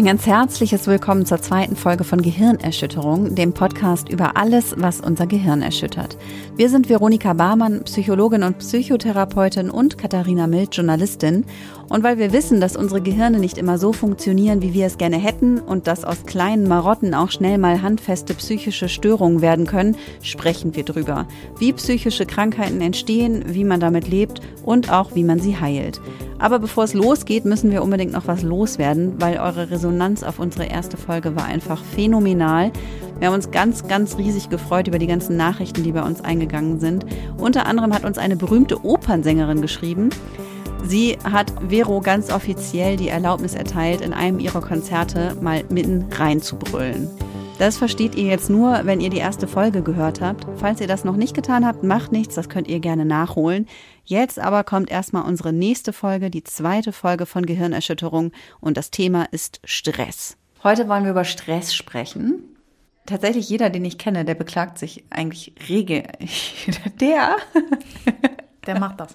Ein ganz herzliches Willkommen zur zweiten Folge von Gehirnerschütterung, dem Podcast über alles, was unser Gehirn erschüttert. Wir sind Veronika Barmann, Psychologin und Psychotherapeutin und Katharina Mild, Journalistin. Und weil wir wissen, dass unsere Gehirne nicht immer so funktionieren, wie wir es gerne hätten und dass aus kleinen Marotten auch schnell mal handfeste psychische Störungen werden können, sprechen wir drüber. Wie psychische Krankheiten entstehen, wie man damit lebt und auch wie man sie heilt. Aber bevor es losgeht, müssen wir unbedingt noch was loswerden, weil eure Resonanz auf unsere erste Folge war einfach phänomenal. Wir haben uns ganz, ganz riesig gefreut über die ganzen Nachrichten, die bei uns eingegangen sind. Unter anderem hat uns eine berühmte Opernsängerin geschrieben. Sie hat Vero ganz offiziell die Erlaubnis erteilt, in einem ihrer Konzerte mal mitten reinzubrüllen. Das versteht ihr jetzt nur, wenn ihr die erste Folge gehört habt. Falls ihr das noch nicht getan habt, macht nichts, das könnt ihr gerne nachholen. Jetzt aber kommt erstmal unsere nächste Folge, die zweite Folge von Gehirnerschütterung und das Thema ist Stress. Heute wollen wir über Stress sprechen. Tatsächlich jeder, den ich kenne, der beklagt sich eigentlich rege. Der? Der macht das.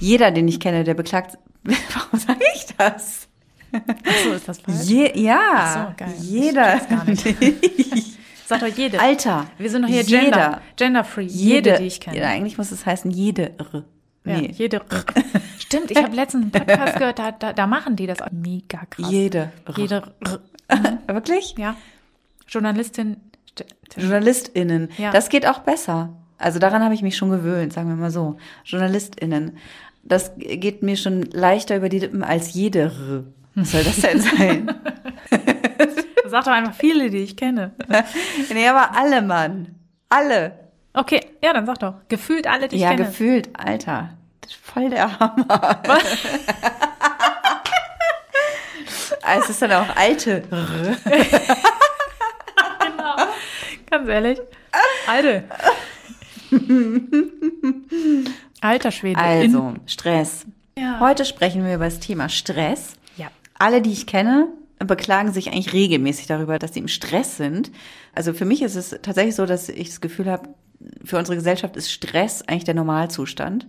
Jeder, den ich kenne, der beklagt. Warum sage ich das? Achso, ist das falsch? Je, ja, Ach so, geil. jeder. Ich gar nicht. Sag doch jede. Alter. Wir sind doch hier jeder. Gender, Gender-free. Jede, die ich kenne. Ja, eigentlich muss es heißen jede. Ja, Nee. jede. Stimmt, ich habe letztens einen Podcast gehört, da, da, da machen die das auch mega krass. Jede. Jede. Wirklich? Ja. Journalistin. JournalistInnen. Ja. Das geht auch besser. Also daran habe ich mich schon gewöhnt, sagen wir mal so. JournalistInnen. Das geht mir schon leichter über die Lippen als jede. Was soll das denn sein? Sag doch einfach viele, die ich kenne. nee, aber alle, Mann. Alle. Okay, ja, dann sag doch. Gefühlt alle, die ich ja, kenne. gefühlt, Alter. Das ist voll der Hammer. Ah, es ist dann auch alte. Genau. Ganz ehrlich. Alte. Alter Schwede. Also, Stress. Ja. Heute sprechen wir über das Thema Stress. Ja. Alle, die ich kenne, beklagen sich eigentlich regelmäßig darüber, dass sie im Stress sind. Also für mich ist es tatsächlich so, dass ich das Gefühl habe, für unsere Gesellschaft ist Stress eigentlich der Normalzustand.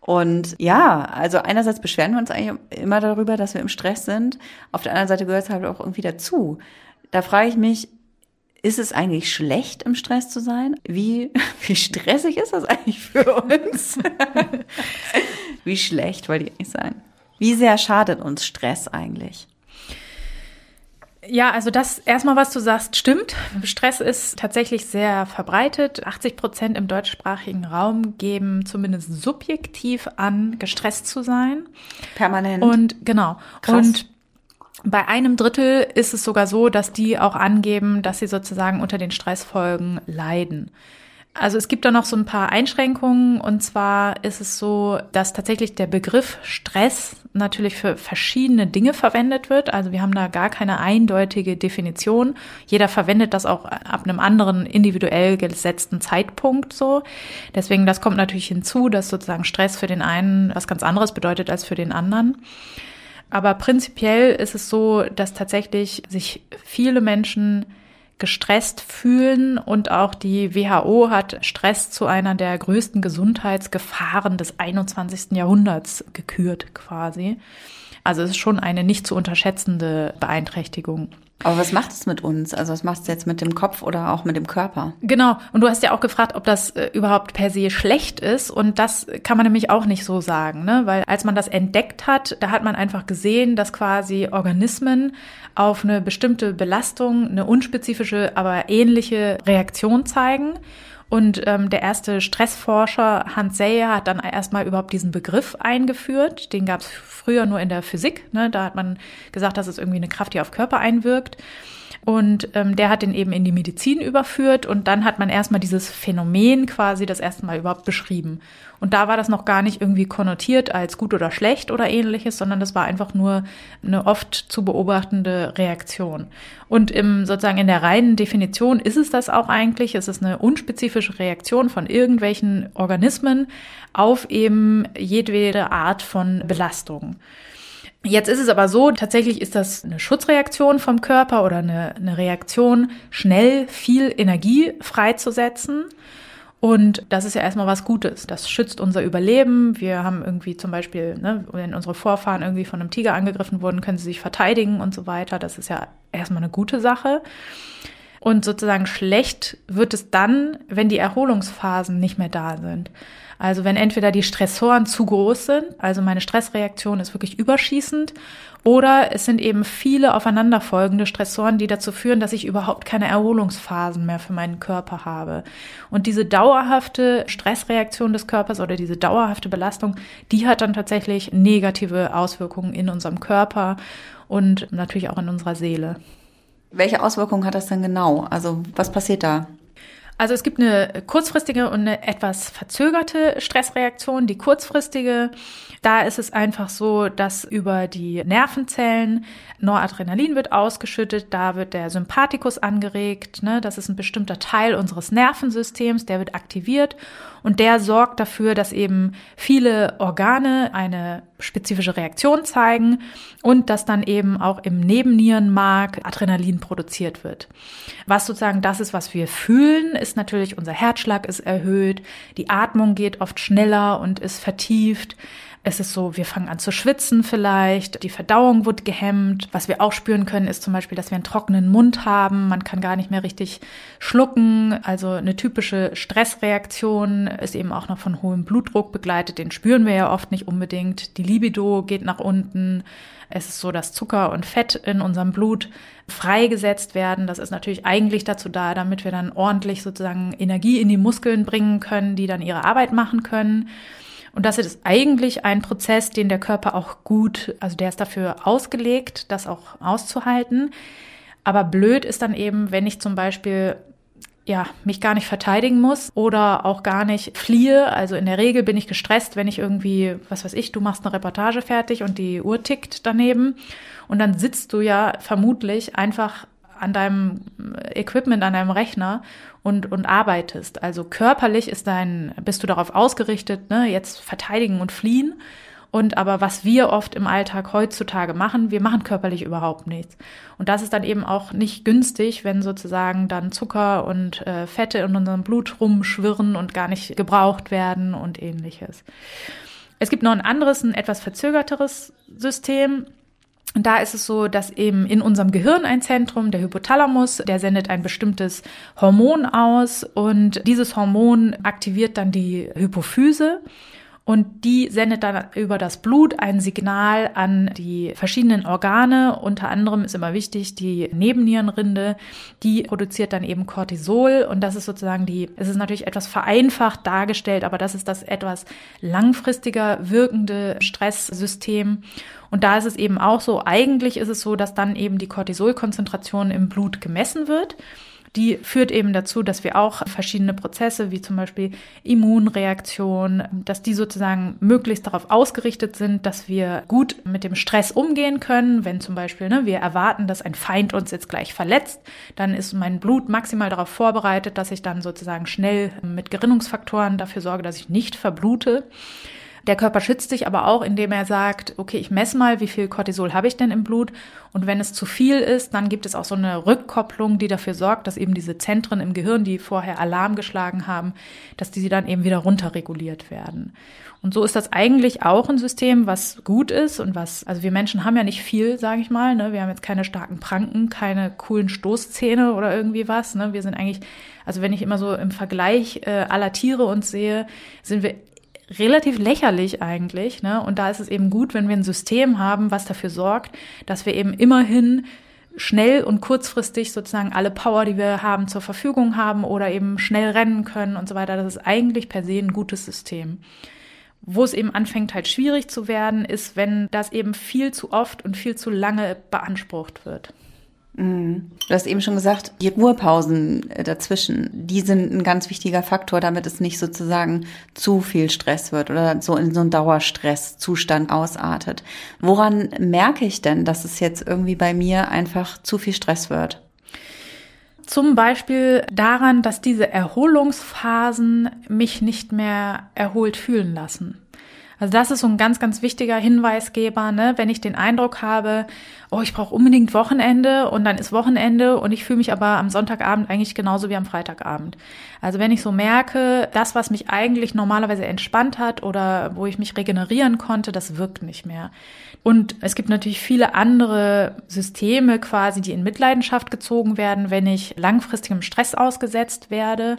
Und ja, also einerseits beschweren wir uns eigentlich immer darüber, dass wir im Stress sind. Auf der anderen Seite gehört es halt auch irgendwie dazu. Da frage ich mich, ist es eigentlich schlecht, im Stress zu sein? Wie, wie stressig ist das eigentlich für uns? wie schlecht, wollte ich eigentlich sagen. Wie sehr schadet uns Stress eigentlich? Ja, also das erstmal, was du sagst, stimmt. Stress ist tatsächlich sehr verbreitet. 80 Prozent im deutschsprachigen Raum geben zumindest subjektiv an, gestresst zu sein. Permanent. Und genau. Krass. Und bei einem Drittel ist es sogar so, dass die auch angeben, dass sie sozusagen unter den Stressfolgen leiden. Also es gibt da noch so ein paar Einschränkungen und zwar ist es so, dass tatsächlich der Begriff Stress natürlich für verschiedene Dinge verwendet wird. Also wir haben da gar keine eindeutige Definition. Jeder verwendet das auch ab einem anderen individuell gesetzten Zeitpunkt so. Deswegen, das kommt natürlich hinzu, dass sozusagen Stress für den einen was ganz anderes bedeutet als für den anderen. Aber prinzipiell ist es so, dass tatsächlich sich viele Menschen gestresst fühlen und auch die WHO hat Stress zu einer der größten Gesundheitsgefahren des 21. Jahrhunderts gekürt quasi. Also es ist schon eine nicht zu unterschätzende Beeinträchtigung. Aber was macht es mit uns? Also was macht es jetzt mit dem Kopf oder auch mit dem Körper? Genau. Und du hast ja auch gefragt, ob das äh, überhaupt per se schlecht ist. Und das kann man nämlich auch nicht so sagen, ne? Weil als man das entdeckt hat, da hat man einfach gesehen, dass quasi Organismen auf eine bestimmte Belastung eine unspezifische, aber ähnliche Reaktion zeigen. Und ähm, der erste Stressforscher Hans Seyer hat dann erstmal überhaupt diesen Begriff eingeführt. Den gab es früher nur in der Physik. Ne? Da hat man gesagt, dass es irgendwie eine Kraft, die auf Körper einwirkt. Und ähm, der hat den eben in die Medizin überführt und dann hat man erstmal dieses Phänomen quasi das erste Mal überhaupt beschrieben. Und da war das noch gar nicht irgendwie konnotiert als gut oder schlecht oder ähnliches, sondern das war einfach nur eine oft zu beobachtende Reaktion. Und im, sozusagen in der reinen Definition ist es das auch eigentlich. Es ist eine unspezifische Reaktion von irgendwelchen Organismen auf eben jedwede Art von Belastung. Jetzt ist es aber so, tatsächlich ist das eine Schutzreaktion vom Körper oder eine, eine Reaktion, schnell viel Energie freizusetzen. Und das ist ja erstmal was Gutes. Das schützt unser Überleben. Wir haben irgendwie zum Beispiel, ne, wenn unsere Vorfahren irgendwie von einem Tiger angegriffen wurden, können sie sich verteidigen und so weiter. Das ist ja erstmal eine gute Sache. Und sozusagen schlecht wird es dann, wenn die Erholungsphasen nicht mehr da sind. Also wenn entweder die Stressoren zu groß sind, also meine Stressreaktion ist wirklich überschießend, oder es sind eben viele aufeinanderfolgende Stressoren, die dazu führen, dass ich überhaupt keine Erholungsphasen mehr für meinen Körper habe. Und diese dauerhafte Stressreaktion des Körpers oder diese dauerhafte Belastung, die hat dann tatsächlich negative Auswirkungen in unserem Körper und natürlich auch in unserer Seele. Welche Auswirkungen hat das denn genau? Also was passiert da? Also es gibt eine kurzfristige und eine etwas verzögerte Stressreaktion. Die kurzfristige, da ist es einfach so, dass über die Nervenzellen Noradrenalin wird ausgeschüttet, da wird der Sympathikus angeregt, ne? das ist ein bestimmter Teil unseres Nervensystems, der wird aktiviert und der sorgt dafür, dass eben viele Organe eine spezifische Reaktion zeigen und dass dann eben auch im Nebennierenmark Adrenalin produziert wird. Was sozusagen das ist, was wir fühlen, ist natürlich unser Herzschlag ist erhöht, die Atmung geht oft schneller und ist vertieft. Es ist so, wir fangen an zu schwitzen vielleicht, die Verdauung wird gehemmt. Was wir auch spüren können, ist zum Beispiel, dass wir einen trockenen Mund haben. Man kann gar nicht mehr richtig schlucken. Also eine typische Stressreaktion ist eben auch noch von hohem Blutdruck begleitet. Den spüren wir ja oft nicht unbedingt. Die Libido geht nach unten. Es ist so, dass Zucker und Fett in unserem Blut freigesetzt werden. Das ist natürlich eigentlich dazu da, damit wir dann ordentlich sozusagen Energie in die Muskeln bringen können, die dann ihre Arbeit machen können. Und das ist eigentlich ein Prozess, den der Körper auch gut, also der ist dafür ausgelegt, das auch auszuhalten. Aber blöd ist dann eben, wenn ich zum Beispiel ja, mich gar nicht verteidigen muss oder auch gar nicht fliehe. Also in der Regel bin ich gestresst, wenn ich irgendwie, was weiß ich, du machst eine Reportage fertig und die Uhr tickt daneben und dann sitzt du ja vermutlich einfach an deinem Equipment, an deinem Rechner und, und arbeitest. Also körperlich ist dein, bist du darauf ausgerichtet, ne, jetzt verteidigen und fliehen. Und aber was wir oft im Alltag heutzutage machen, wir machen körperlich überhaupt nichts. Und das ist dann eben auch nicht günstig, wenn sozusagen dann Zucker und äh, Fette in unserem Blut rumschwirren und gar nicht gebraucht werden und ähnliches. Es gibt noch ein anderes, ein etwas verzögerteres System. Und da ist es so, dass eben in unserem Gehirn ein Zentrum, der Hypothalamus, der sendet ein bestimmtes Hormon aus. Und dieses Hormon aktiviert dann die Hypophyse und die sendet dann über das Blut ein Signal an die verschiedenen Organe. Unter anderem ist immer wichtig, die Nebennierenrinde, die produziert dann eben Cortisol. Und das ist sozusagen die, es ist natürlich etwas vereinfacht dargestellt, aber das ist das etwas langfristiger wirkende Stresssystem. Und da ist es eben auch so, eigentlich ist es so, dass dann eben die Cortisolkonzentration im Blut gemessen wird die führt eben dazu, dass wir auch verschiedene Prozesse, wie zum Beispiel Immunreaktion, dass die sozusagen möglichst darauf ausgerichtet sind, dass wir gut mit dem Stress umgehen können. Wenn zum Beispiel ne, wir erwarten, dass ein Feind uns jetzt gleich verletzt, dann ist mein Blut maximal darauf vorbereitet, dass ich dann sozusagen schnell mit Gerinnungsfaktoren dafür sorge, dass ich nicht verblute. Der Körper schützt sich aber auch, indem er sagt, okay, ich messe mal, wie viel Cortisol habe ich denn im Blut. Und wenn es zu viel ist, dann gibt es auch so eine Rückkopplung, die dafür sorgt, dass eben diese Zentren im Gehirn, die vorher Alarm geschlagen haben, dass die dann eben wieder runterreguliert werden. Und so ist das eigentlich auch ein System, was gut ist und was, also wir Menschen haben ja nicht viel, sage ich mal. Ne? Wir haben jetzt keine starken Pranken, keine coolen Stoßzähne oder irgendwie was. Ne? Wir sind eigentlich, also wenn ich immer so im Vergleich äh, aller Tiere uns sehe, sind wir relativ lächerlich eigentlich. Ne? Und da ist es eben gut, wenn wir ein System haben, was dafür sorgt, dass wir eben immerhin schnell und kurzfristig sozusagen alle Power, die wir haben, zur Verfügung haben oder eben schnell rennen können und so weiter. Das ist eigentlich per se ein gutes System. Wo es eben anfängt halt schwierig zu werden, ist, wenn das eben viel zu oft und viel zu lange beansprucht wird. Mhm. Du hast eben schon gesagt, die Ruhepausen äh, dazwischen, die sind ein ganz wichtiger Faktor, damit es nicht sozusagen zu viel Stress wird oder so in so einen Dauerstresszustand ausartet. Woran merke ich denn, dass es jetzt irgendwie bei mir einfach zu viel Stress wird? Zum Beispiel daran, dass diese Erholungsphasen mich nicht mehr erholt fühlen lassen. Also das ist so ein ganz, ganz wichtiger Hinweisgeber, ne? wenn ich den Eindruck habe, oh, ich brauche unbedingt Wochenende und dann ist Wochenende und ich fühle mich aber am Sonntagabend eigentlich genauso wie am Freitagabend. Also wenn ich so merke, das, was mich eigentlich normalerweise entspannt hat oder wo ich mich regenerieren konnte, das wirkt nicht mehr. Und es gibt natürlich viele andere Systeme quasi, die in Mitleidenschaft gezogen werden, wenn ich langfristigem Stress ausgesetzt werde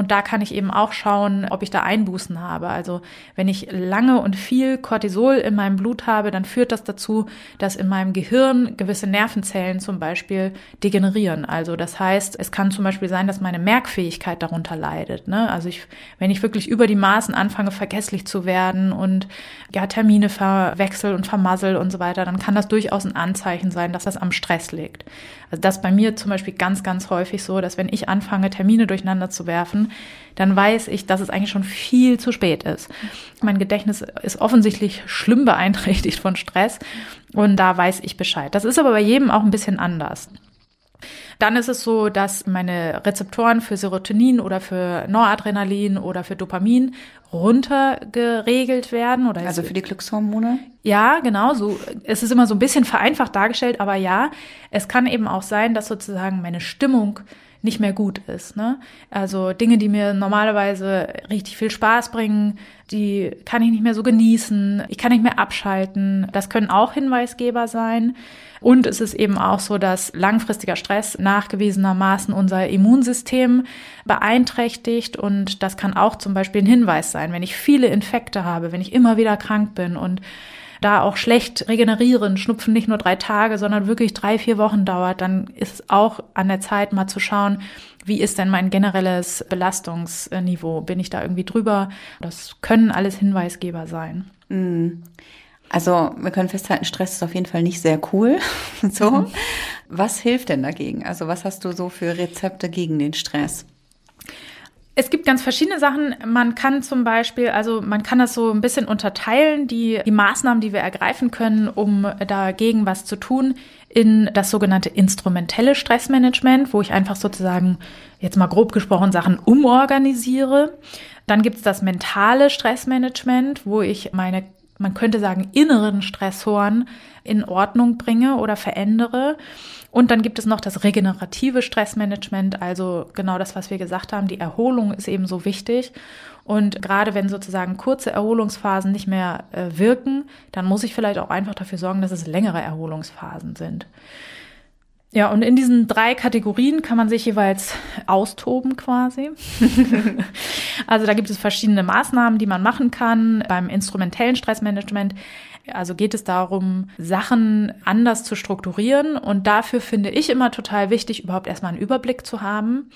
und da kann ich eben auch schauen, ob ich da Einbußen habe. Also wenn ich lange und viel Cortisol in meinem Blut habe, dann führt das dazu, dass in meinem Gehirn gewisse Nervenzellen zum Beispiel degenerieren. Also das heißt, es kann zum Beispiel sein, dass meine Merkfähigkeit darunter leidet. Ne? Also ich, wenn ich wirklich über die Maßen anfange, vergesslich zu werden und ja, Termine verwechsel und vermassel und so weiter, dann kann das durchaus ein Anzeichen sein, dass das am Stress liegt. Also das bei mir zum Beispiel ganz, ganz häufig so, dass wenn ich anfange, Termine durcheinander zu werfen, dann weiß ich, dass es eigentlich schon viel zu spät ist. Mein Gedächtnis ist offensichtlich schlimm beeinträchtigt von Stress und da weiß ich Bescheid. Das ist aber bei jedem auch ein bisschen anders. Dann ist es so, dass meine Rezeptoren für Serotonin oder für Noradrenalin oder für Dopamin runtergeregelt werden oder also für die Glückshormone? Ja, genau, so es ist immer so ein bisschen vereinfacht dargestellt, aber ja, es kann eben auch sein, dass sozusagen meine Stimmung nicht mehr gut ist. Ne? Also Dinge, die mir normalerweise richtig viel Spaß bringen, die kann ich nicht mehr so genießen, ich kann nicht mehr abschalten. Das können auch Hinweisgeber sein. Und es ist eben auch so, dass langfristiger Stress nachgewiesenermaßen unser Immunsystem beeinträchtigt. Und das kann auch zum Beispiel ein Hinweis sein, wenn ich viele Infekte habe, wenn ich immer wieder krank bin und da auch schlecht regenerieren, Schnupfen nicht nur drei Tage, sondern wirklich drei, vier Wochen dauert, dann ist es auch an der Zeit, mal zu schauen, wie ist denn mein generelles Belastungsniveau? Bin ich da irgendwie drüber? Das können alles Hinweisgeber sein. Mhm. Also wir können festhalten, Stress ist auf jeden Fall nicht sehr cool. so. Mhm. Was hilft denn dagegen? Also was hast du so für Rezepte gegen den Stress? Es gibt ganz verschiedene Sachen. Man kann zum Beispiel, also man kann das so ein bisschen unterteilen, die, die Maßnahmen, die wir ergreifen können, um dagegen was zu tun, in das sogenannte instrumentelle Stressmanagement, wo ich einfach sozusagen, jetzt mal grob gesprochen, Sachen umorganisiere. Dann gibt es das mentale Stressmanagement, wo ich meine, man könnte sagen, inneren Stressoren in Ordnung bringe oder verändere. Und dann gibt es noch das regenerative Stressmanagement, also genau das, was wir gesagt haben. Die Erholung ist eben so wichtig. Und gerade wenn sozusagen kurze Erholungsphasen nicht mehr äh, wirken, dann muss ich vielleicht auch einfach dafür sorgen, dass es längere Erholungsphasen sind. Ja, und in diesen drei Kategorien kann man sich jeweils austoben quasi. also da gibt es verschiedene Maßnahmen, die man machen kann. Beim instrumentellen Stressmanagement also geht es darum, Sachen anders zu strukturieren. Und dafür finde ich immer total wichtig, überhaupt erstmal einen Überblick zu haben.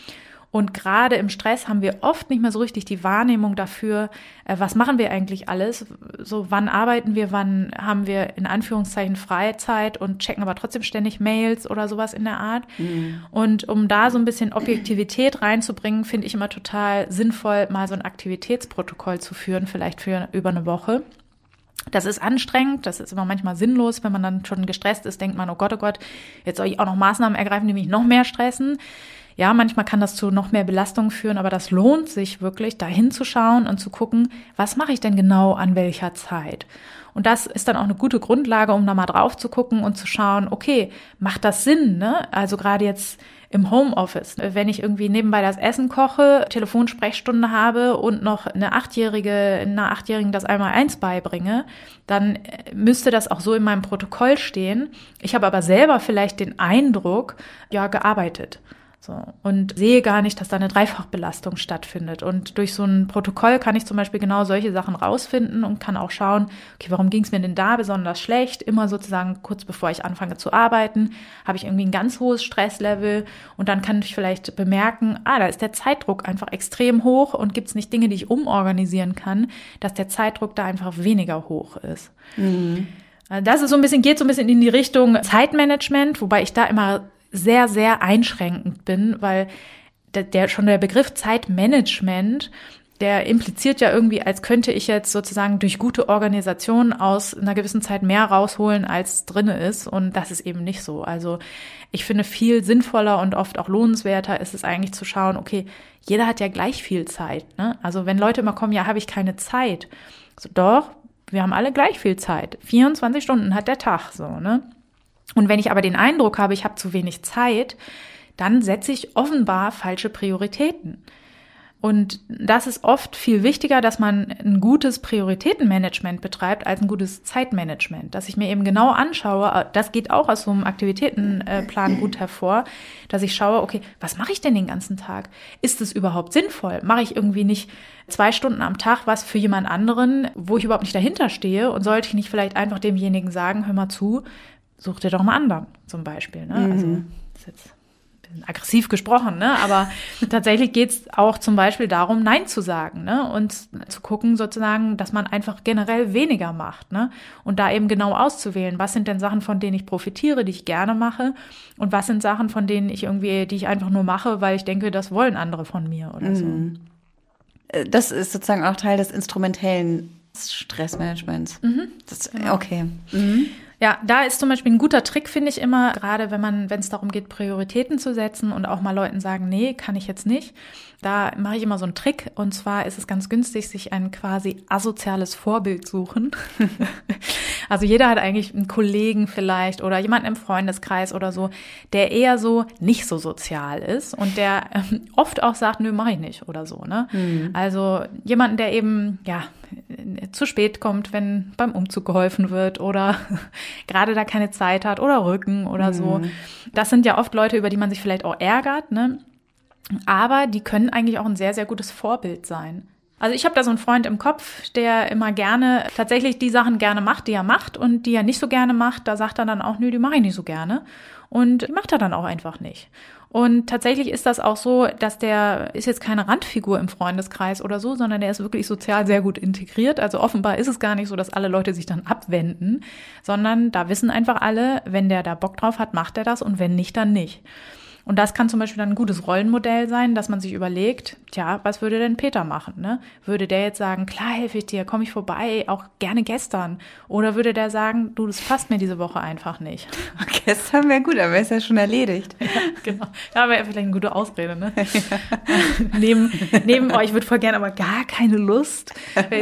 Und gerade im Stress haben wir oft nicht mehr so richtig die Wahrnehmung dafür, äh, was machen wir eigentlich alles? So, wann arbeiten wir, wann haben wir in Anführungszeichen Freizeit und checken aber trotzdem ständig Mails oder sowas in der Art. Mhm. Und um da so ein bisschen Objektivität reinzubringen, finde ich immer total sinnvoll, mal so ein Aktivitätsprotokoll zu führen, vielleicht für über eine Woche. Das ist anstrengend, das ist immer manchmal sinnlos, wenn man dann schon gestresst ist, denkt man, oh Gott, oh Gott, jetzt soll ich auch noch Maßnahmen ergreifen, die mich noch mehr stressen. Ja, manchmal kann das zu noch mehr Belastung führen, aber das lohnt sich wirklich, da hinzuschauen und zu gucken, was mache ich denn genau an welcher Zeit? Und das ist dann auch eine gute Grundlage, um da mal drauf zu gucken und zu schauen, okay, macht das Sinn, ne? Also gerade jetzt im Homeoffice. Wenn ich irgendwie nebenbei das Essen koche, Telefonsprechstunde habe und noch eine Achtjährige, einer Achtjährigen das einmal eins beibringe, dann müsste das auch so in meinem Protokoll stehen. Ich habe aber selber vielleicht den Eindruck, ja, gearbeitet. So, und sehe gar nicht, dass da eine Dreifachbelastung stattfindet. Und durch so ein Protokoll kann ich zum Beispiel genau solche Sachen rausfinden und kann auch schauen, okay, warum ging es mir denn da besonders schlecht? Immer sozusagen kurz bevor ich anfange zu arbeiten, habe ich irgendwie ein ganz hohes Stresslevel und dann kann ich vielleicht bemerken, ah, da ist der Zeitdruck einfach extrem hoch und gibt es nicht Dinge, die ich umorganisieren kann, dass der Zeitdruck da einfach weniger hoch ist. Mhm. Das ist so ein bisschen, geht so ein bisschen in die Richtung Zeitmanagement, wobei ich da immer sehr, sehr einschränkend bin, weil der, der schon der Begriff Zeitmanagement der impliziert ja irgendwie, als könnte ich jetzt sozusagen durch gute Organisation aus einer gewissen Zeit mehr rausholen, als drinne ist. Und das ist eben nicht so. Also ich finde viel sinnvoller und oft auch lohnenswerter ist es eigentlich zu schauen, okay, jeder hat ja gleich viel Zeit. Ne? Also wenn Leute immer kommen, ja, habe ich keine Zeit. So, doch, Wir haben alle gleich viel Zeit. 24 Stunden hat der Tag so, ne? Und wenn ich aber den Eindruck habe, ich habe zu wenig Zeit, dann setze ich offenbar falsche Prioritäten. Und das ist oft viel wichtiger, dass man ein gutes Prioritätenmanagement betreibt als ein gutes Zeitmanagement. Dass ich mir eben genau anschaue, das geht auch aus so einem Aktivitätenplan gut hervor, dass ich schaue, okay, was mache ich denn den ganzen Tag? Ist es überhaupt sinnvoll? Mache ich irgendwie nicht zwei Stunden am Tag was für jemand anderen, wo ich überhaupt nicht dahinter stehe? Und sollte ich nicht vielleicht einfach demjenigen sagen, hör mal zu, such dir doch mal anderen, zum Beispiel. Ne? Also, mhm. das ist jetzt aggressiv gesprochen, ne? aber tatsächlich geht es auch zum Beispiel darum, Nein zu sagen ne? und zu gucken sozusagen, dass man einfach generell weniger macht ne? und da eben genau auszuwählen, was sind denn Sachen, von denen ich profitiere, die ich gerne mache und was sind Sachen, von denen ich irgendwie, die ich einfach nur mache, weil ich denke, das wollen andere von mir oder mhm. so. Äh, das ist sozusagen auch Teil des instrumentellen Stressmanagements. Mhm. Das, genau. Okay. Mhm. Ja, da ist zum Beispiel ein guter Trick, finde ich immer, gerade wenn man, wenn es darum geht, Prioritäten zu setzen und auch mal Leuten sagen, nee, kann ich jetzt nicht. Da mache ich immer so einen Trick und zwar ist es ganz günstig, sich ein quasi asoziales Vorbild suchen. also jeder hat eigentlich einen Kollegen vielleicht oder jemanden im Freundeskreis oder so, der eher so nicht so sozial ist und der ähm, oft auch sagt, nö, mache ich nicht oder so. Ne? Mhm. Also jemanden, der eben ja zu spät kommt, wenn beim Umzug geholfen wird oder gerade da keine Zeit hat oder Rücken oder mhm. so. Das sind ja oft Leute, über die man sich vielleicht auch ärgert, ne? Aber die können eigentlich auch ein sehr, sehr gutes Vorbild sein. Also ich habe da so einen Freund im Kopf, der immer gerne tatsächlich die Sachen gerne macht, die er macht und die er nicht so gerne macht, da sagt er dann auch, nö, die mache ich nicht so gerne. Und die macht er dann auch einfach nicht. Und tatsächlich ist das auch so, dass der ist jetzt keine Randfigur im Freundeskreis oder so, sondern der ist wirklich sozial sehr gut integriert. Also offenbar ist es gar nicht so, dass alle Leute sich dann abwenden, sondern da wissen einfach alle, wenn der da Bock drauf hat, macht er das und wenn nicht, dann nicht. Und das kann zum Beispiel dann ein gutes Rollenmodell sein, dass man sich überlegt, tja, was würde denn Peter machen? Ne? Würde der jetzt sagen, klar helfe ich dir, komme ich vorbei, auch gerne gestern? Oder würde der sagen, du, das passt mir diese Woche einfach nicht? Gestern wäre gut, aber ist ja schon erledigt. Ja, genau. Da wäre vielleicht eine gute Ausrede, ne? Ja. neben, neben, oh, ich würde voll gerne, aber gar keine Lust.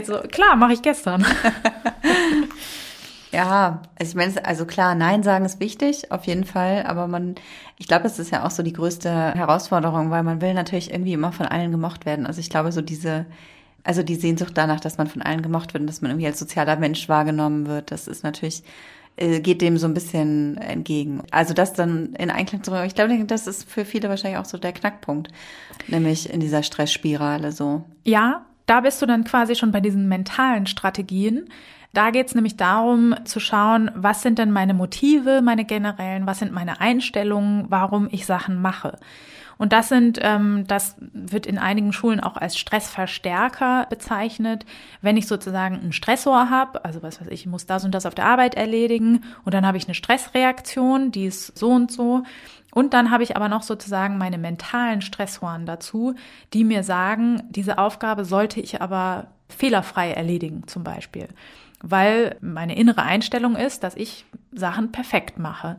So, klar, mache ich gestern. Ja, also ich meine, also klar, Nein sagen ist wichtig, auf jeden Fall, aber man, ich glaube, es ist ja auch so die größte Herausforderung, weil man will natürlich irgendwie immer von allen gemocht werden. Also ich glaube, so diese, also die Sehnsucht danach, dass man von allen gemocht wird und dass man irgendwie als sozialer Mensch wahrgenommen wird, das ist natürlich, äh, geht dem so ein bisschen entgegen. Also das dann in Einklang zu bringen, ich glaube, das ist für viele wahrscheinlich auch so der Knackpunkt, nämlich in dieser Stressspirale so. Ja, da bist du dann quasi schon bei diesen mentalen Strategien. Da geht es nämlich darum zu schauen, was sind denn meine Motive, meine generellen, was sind meine Einstellungen, warum ich Sachen mache. Und das sind, ähm, das wird in einigen Schulen auch als Stressverstärker bezeichnet. Wenn ich sozusagen einen Stressor habe, also was weiß ich, ich muss das und das auf der Arbeit erledigen und dann habe ich eine Stressreaktion, die ist so und so. Und dann habe ich aber noch sozusagen meine mentalen Stressoren dazu, die mir sagen, diese Aufgabe sollte ich aber fehlerfrei erledigen, zum Beispiel weil meine innere Einstellung ist, dass ich Sachen perfekt mache.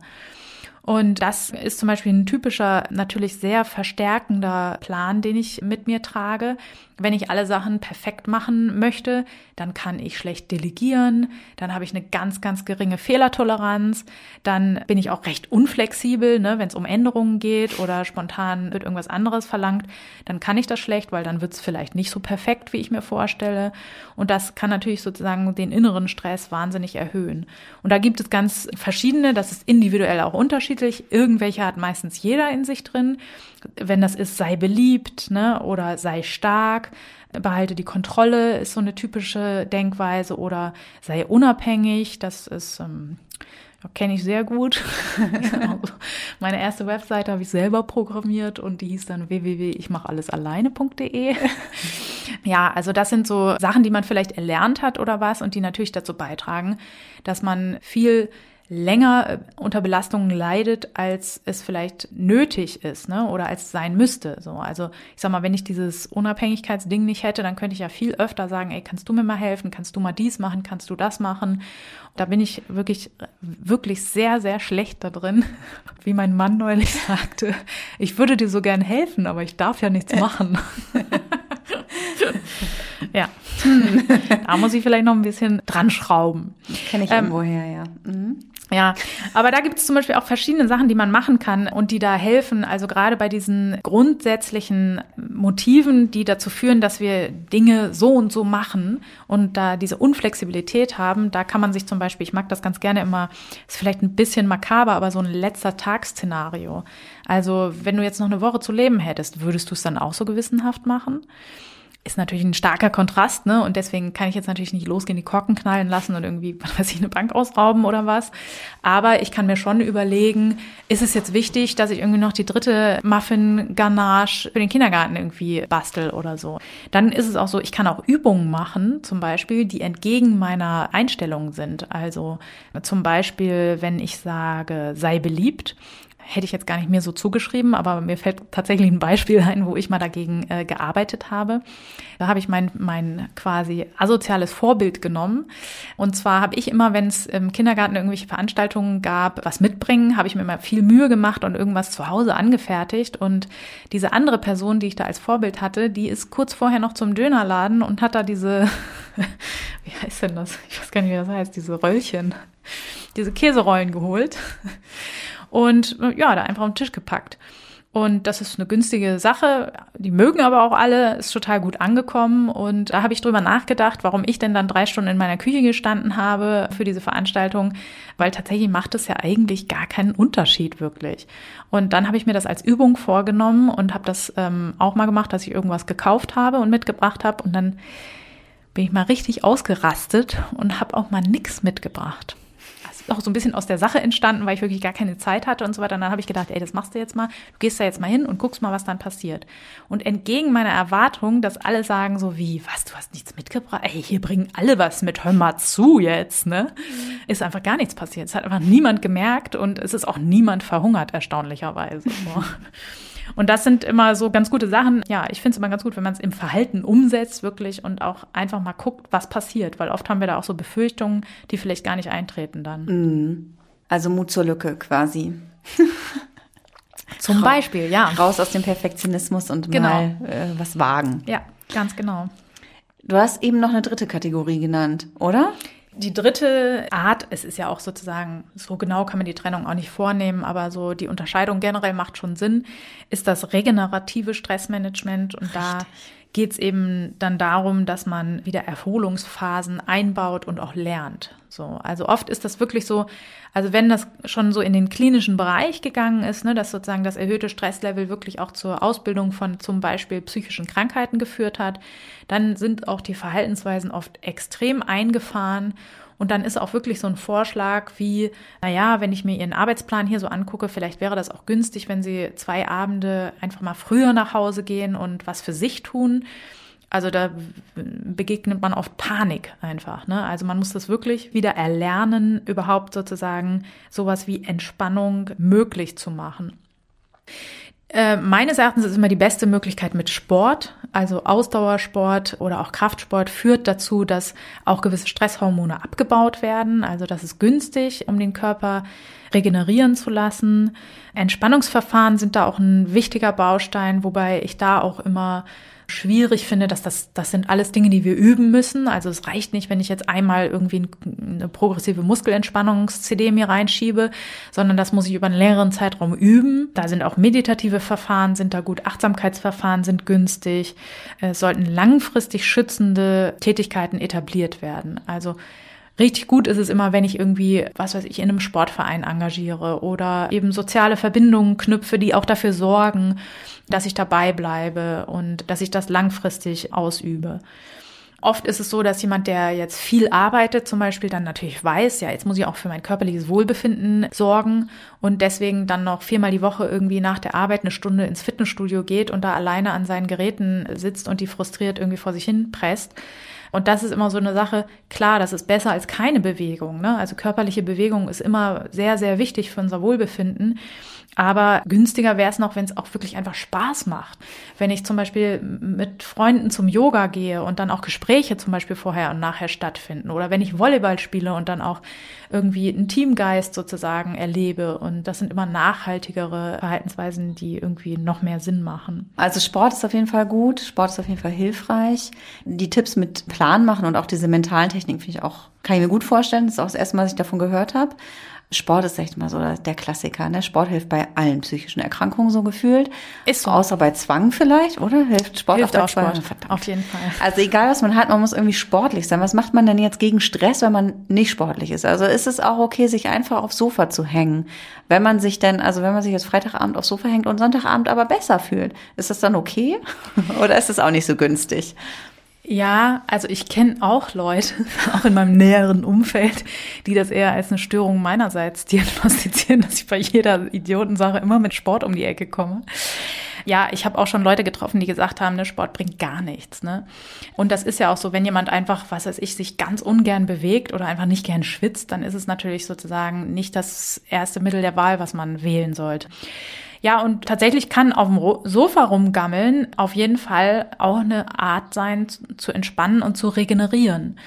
Und das ist zum Beispiel ein typischer, natürlich sehr verstärkender Plan, den ich mit mir trage. Wenn ich alle Sachen perfekt machen möchte, dann kann ich schlecht delegieren, dann habe ich eine ganz, ganz geringe Fehlertoleranz, dann bin ich auch recht unflexibel, ne? wenn es um Änderungen geht oder spontan wird irgendwas anderes verlangt, dann kann ich das schlecht, weil dann wird es vielleicht nicht so perfekt, wie ich mir vorstelle. Und das kann natürlich sozusagen den inneren Stress wahnsinnig erhöhen. Und da gibt es ganz verschiedene, das ist individuell auch unterschiedlich. Irgendwelche hat meistens jeder in sich drin. Wenn das ist, sei beliebt ne? oder sei stark behalte die Kontrolle, ist so eine typische Denkweise oder sei unabhängig, das ist, ähm, kenne ich sehr gut. Meine erste Webseite habe ich selber programmiert und die hieß dann www.ichmachallesalleine.de. ja, also das sind so Sachen, die man vielleicht erlernt hat oder was und die natürlich dazu beitragen, dass man viel länger äh, unter Belastungen leidet, als es vielleicht nötig ist, ne? Oder als es sein müsste. So, also ich sag mal, wenn ich dieses Unabhängigkeitsding nicht hätte, dann könnte ich ja viel öfter sagen, ey, kannst du mir mal helfen? Kannst du mal dies machen? Kannst du das machen? Da bin ich wirklich, wirklich sehr, sehr schlecht da drin. Wie mein Mann neulich sagte, ich würde dir so gern helfen, aber ich darf ja nichts machen. Ja, da muss ich vielleicht noch ein bisschen dran schrauben. Kenne ich ähm, irgendwoher, ja. Mhm. Ja, aber da gibt es zum Beispiel auch verschiedene Sachen, die man machen kann und die da helfen. Also gerade bei diesen grundsätzlichen Motiven, die dazu führen, dass wir Dinge so und so machen und da diese Unflexibilität haben, da kann man sich zum Beispiel, ich mag das ganz gerne immer, ist vielleicht ein bisschen makaber, aber so ein letzter Tagsszenario. Also wenn du jetzt noch eine Woche zu leben hättest, würdest du es dann auch so gewissenhaft machen? Ist natürlich ein starker Kontrast, ne? Und deswegen kann ich jetzt natürlich nicht losgehen, die Korken knallen lassen und irgendwie, was weiß ich, eine Bank ausrauben oder was. Aber ich kann mir schon überlegen, ist es jetzt wichtig, dass ich irgendwie noch die dritte Muffin-Ganache für den Kindergarten irgendwie bastel oder so. Dann ist es auch so, ich kann auch Übungen machen, zum Beispiel, die entgegen meiner Einstellung sind. Also zum Beispiel, wenn ich sage, sei beliebt, hätte ich jetzt gar nicht mehr so zugeschrieben, aber mir fällt tatsächlich ein Beispiel ein, wo ich mal dagegen äh, gearbeitet habe. Da habe ich mein, mein quasi asoziales Vorbild genommen. Und zwar habe ich immer, wenn es im Kindergarten irgendwelche Veranstaltungen gab, was mitbringen, habe ich mir immer viel Mühe gemacht und irgendwas zu Hause angefertigt. Und diese andere Person, die ich da als Vorbild hatte, die ist kurz vorher noch zum Dönerladen und hat da diese, wie heißt denn das? Ich weiß gar nicht, wie das heißt, diese Röllchen, diese Käserollen geholt und äh, ja, da einfach den Tisch gepackt. Und das ist eine günstige Sache. Die mögen aber auch alle, ist total gut angekommen. Und da habe ich drüber nachgedacht, warum ich denn dann drei Stunden in meiner Küche gestanden habe für diese Veranstaltung, weil tatsächlich macht es ja eigentlich gar keinen Unterschied wirklich. Und dann habe ich mir das als Übung vorgenommen und habe das ähm, auch mal gemacht, dass ich irgendwas gekauft habe und mitgebracht habe. Und dann bin ich mal richtig ausgerastet und habe auch mal nix mitgebracht auch so ein bisschen aus der Sache entstanden, weil ich wirklich gar keine Zeit hatte und so weiter. Und dann habe ich gedacht, ey, das machst du jetzt mal. Du gehst da jetzt mal hin und guckst mal, was dann passiert. Und entgegen meiner Erwartung, dass alle sagen so wie, was, du hast nichts mitgebracht? Ey, hier bringen alle was mit, hör mal zu jetzt, ne? Mhm. Ist einfach gar nichts passiert. Es hat einfach niemand gemerkt und es ist auch niemand verhungert, erstaunlicherweise. Und das sind immer so ganz gute Sachen. Ja, ich finde es immer ganz gut, wenn man es im Verhalten umsetzt, wirklich und auch einfach mal guckt, was passiert, weil oft haben wir da auch so Befürchtungen, die vielleicht gar nicht eintreten dann. Mhm. Also Mut zur Lücke quasi. Zum Beispiel, ja. Raus aus dem Perfektionismus und genau. mal äh, was wagen. Ja, ganz genau. Du hast eben noch eine dritte Kategorie genannt, oder? Die dritte Art, es ist ja auch sozusagen, so genau kann man die Trennung auch nicht vornehmen, aber so die Unterscheidung generell macht schon Sinn, ist das regenerative Stressmanagement. Und Richtig. da geht es eben dann darum, dass man wieder Erholungsphasen einbaut und auch lernt. So, also oft ist das wirklich so, also wenn das schon so in den klinischen Bereich gegangen ist, ne, dass sozusagen das erhöhte Stresslevel wirklich auch zur Ausbildung von zum Beispiel psychischen Krankheiten geführt hat, dann sind auch die Verhaltensweisen oft extrem eingefahren und dann ist auch wirklich so ein Vorschlag wie, naja, wenn ich mir Ihren Arbeitsplan hier so angucke, vielleicht wäre das auch günstig, wenn Sie zwei Abende einfach mal früher nach Hause gehen und was für sich tun. Also da begegnet man oft Panik einfach. Ne? Also man muss das wirklich wieder erlernen, überhaupt sozusagen sowas wie Entspannung möglich zu machen. Äh, meines Erachtens ist immer die beste Möglichkeit mit Sport, also Ausdauersport oder auch Kraftsport führt dazu, dass auch gewisse Stresshormone abgebaut werden. Also das ist günstig, um den Körper regenerieren zu lassen. Entspannungsverfahren sind da auch ein wichtiger Baustein, wobei ich da auch immer schwierig finde, dass das, das sind alles Dinge, die wir üben müssen. Also es reicht nicht, wenn ich jetzt einmal irgendwie eine progressive Muskelentspannungs-CD mir reinschiebe, sondern das muss ich über einen längeren Zeitraum üben. Da sind auch meditative Verfahren, sind da gut, Achtsamkeitsverfahren sind günstig, es sollten langfristig schützende Tätigkeiten etabliert werden. Also Richtig gut ist es immer, wenn ich irgendwie, was weiß ich, in einem Sportverein engagiere oder eben soziale Verbindungen knüpfe, die auch dafür sorgen, dass ich dabei bleibe und dass ich das langfristig ausübe. Oft ist es so, dass jemand, der jetzt viel arbeitet, zum Beispiel dann natürlich weiß, ja, jetzt muss ich auch für mein körperliches Wohlbefinden sorgen und deswegen dann noch viermal die Woche irgendwie nach der Arbeit eine Stunde ins Fitnessstudio geht und da alleine an seinen Geräten sitzt und die frustriert irgendwie vor sich hin presst Und das ist immer so eine Sache, klar, das ist besser als keine Bewegung. Ne? Also körperliche Bewegung ist immer sehr, sehr wichtig für unser Wohlbefinden. Aber günstiger wäre es noch, wenn es auch wirklich einfach Spaß macht. Wenn ich zum Beispiel mit Freunden zum Yoga gehe und dann auch Gespräche zum Beispiel vorher und nachher stattfinden. Oder wenn ich Volleyball spiele und dann auch irgendwie einen Teamgeist sozusagen erlebe. Und das sind immer nachhaltigere Verhaltensweisen, die irgendwie noch mehr Sinn machen. Also Sport ist auf jeden Fall gut. Sport ist auf jeden Fall hilfreich. Die Tipps mit Plan machen und auch diese mentalen Techniken finde ich auch, kann ich mir gut vorstellen. Das ist auch das erste Mal, dass ich davon gehört habe. Sport ist echt mal so der Klassiker. Ne? Sport hilft bei allen psychischen Erkrankungen so gefühlt. Ist so. Außer bei Zwang vielleicht, oder? Hilft Sport hilft auch, auch Sport. Verdammt. Auf jeden Fall. Also egal, was man hat, man muss irgendwie sportlich sein. Was macht man denn jetzt gegen Stress, wenn man nicht sportlich ist? Also ist es auch okay, sich einfach aufs Sofa zu hängen. Wenn man sich denn, also wenn man sich jetzt Freitagabend aufs Sofa hängt und Sonntagabend aber besser fühlt, ist das dann okay? oder ist es auch nicht so günstig? Ja, also ich kenne auch Leute, auch in meinem näheren Umfeld, die das eher als eine Störung meinerseits diagnostizieren, dass ich bei jeder Idiotensache immer mit Sport um die Ecke komme. Ja, ich habe auch schon Leute getroffen, die gesagt haben, ne, Sport bringt gar nichts. Ne? Und das ist ja auch so, wenn jemand einfach, was weiß ich, sich ganz ungern bewegt oder einfach nicht gern schwitzt, dann ist es natürlich sozusagen nicht das erste Mittel der Wahl, was man wählen sollte. Ja, und tatsächlich kann auf dem Sofa rumgammeln auf jeden Fall auch eine Art sein, zu entspannen und zu regenerieren.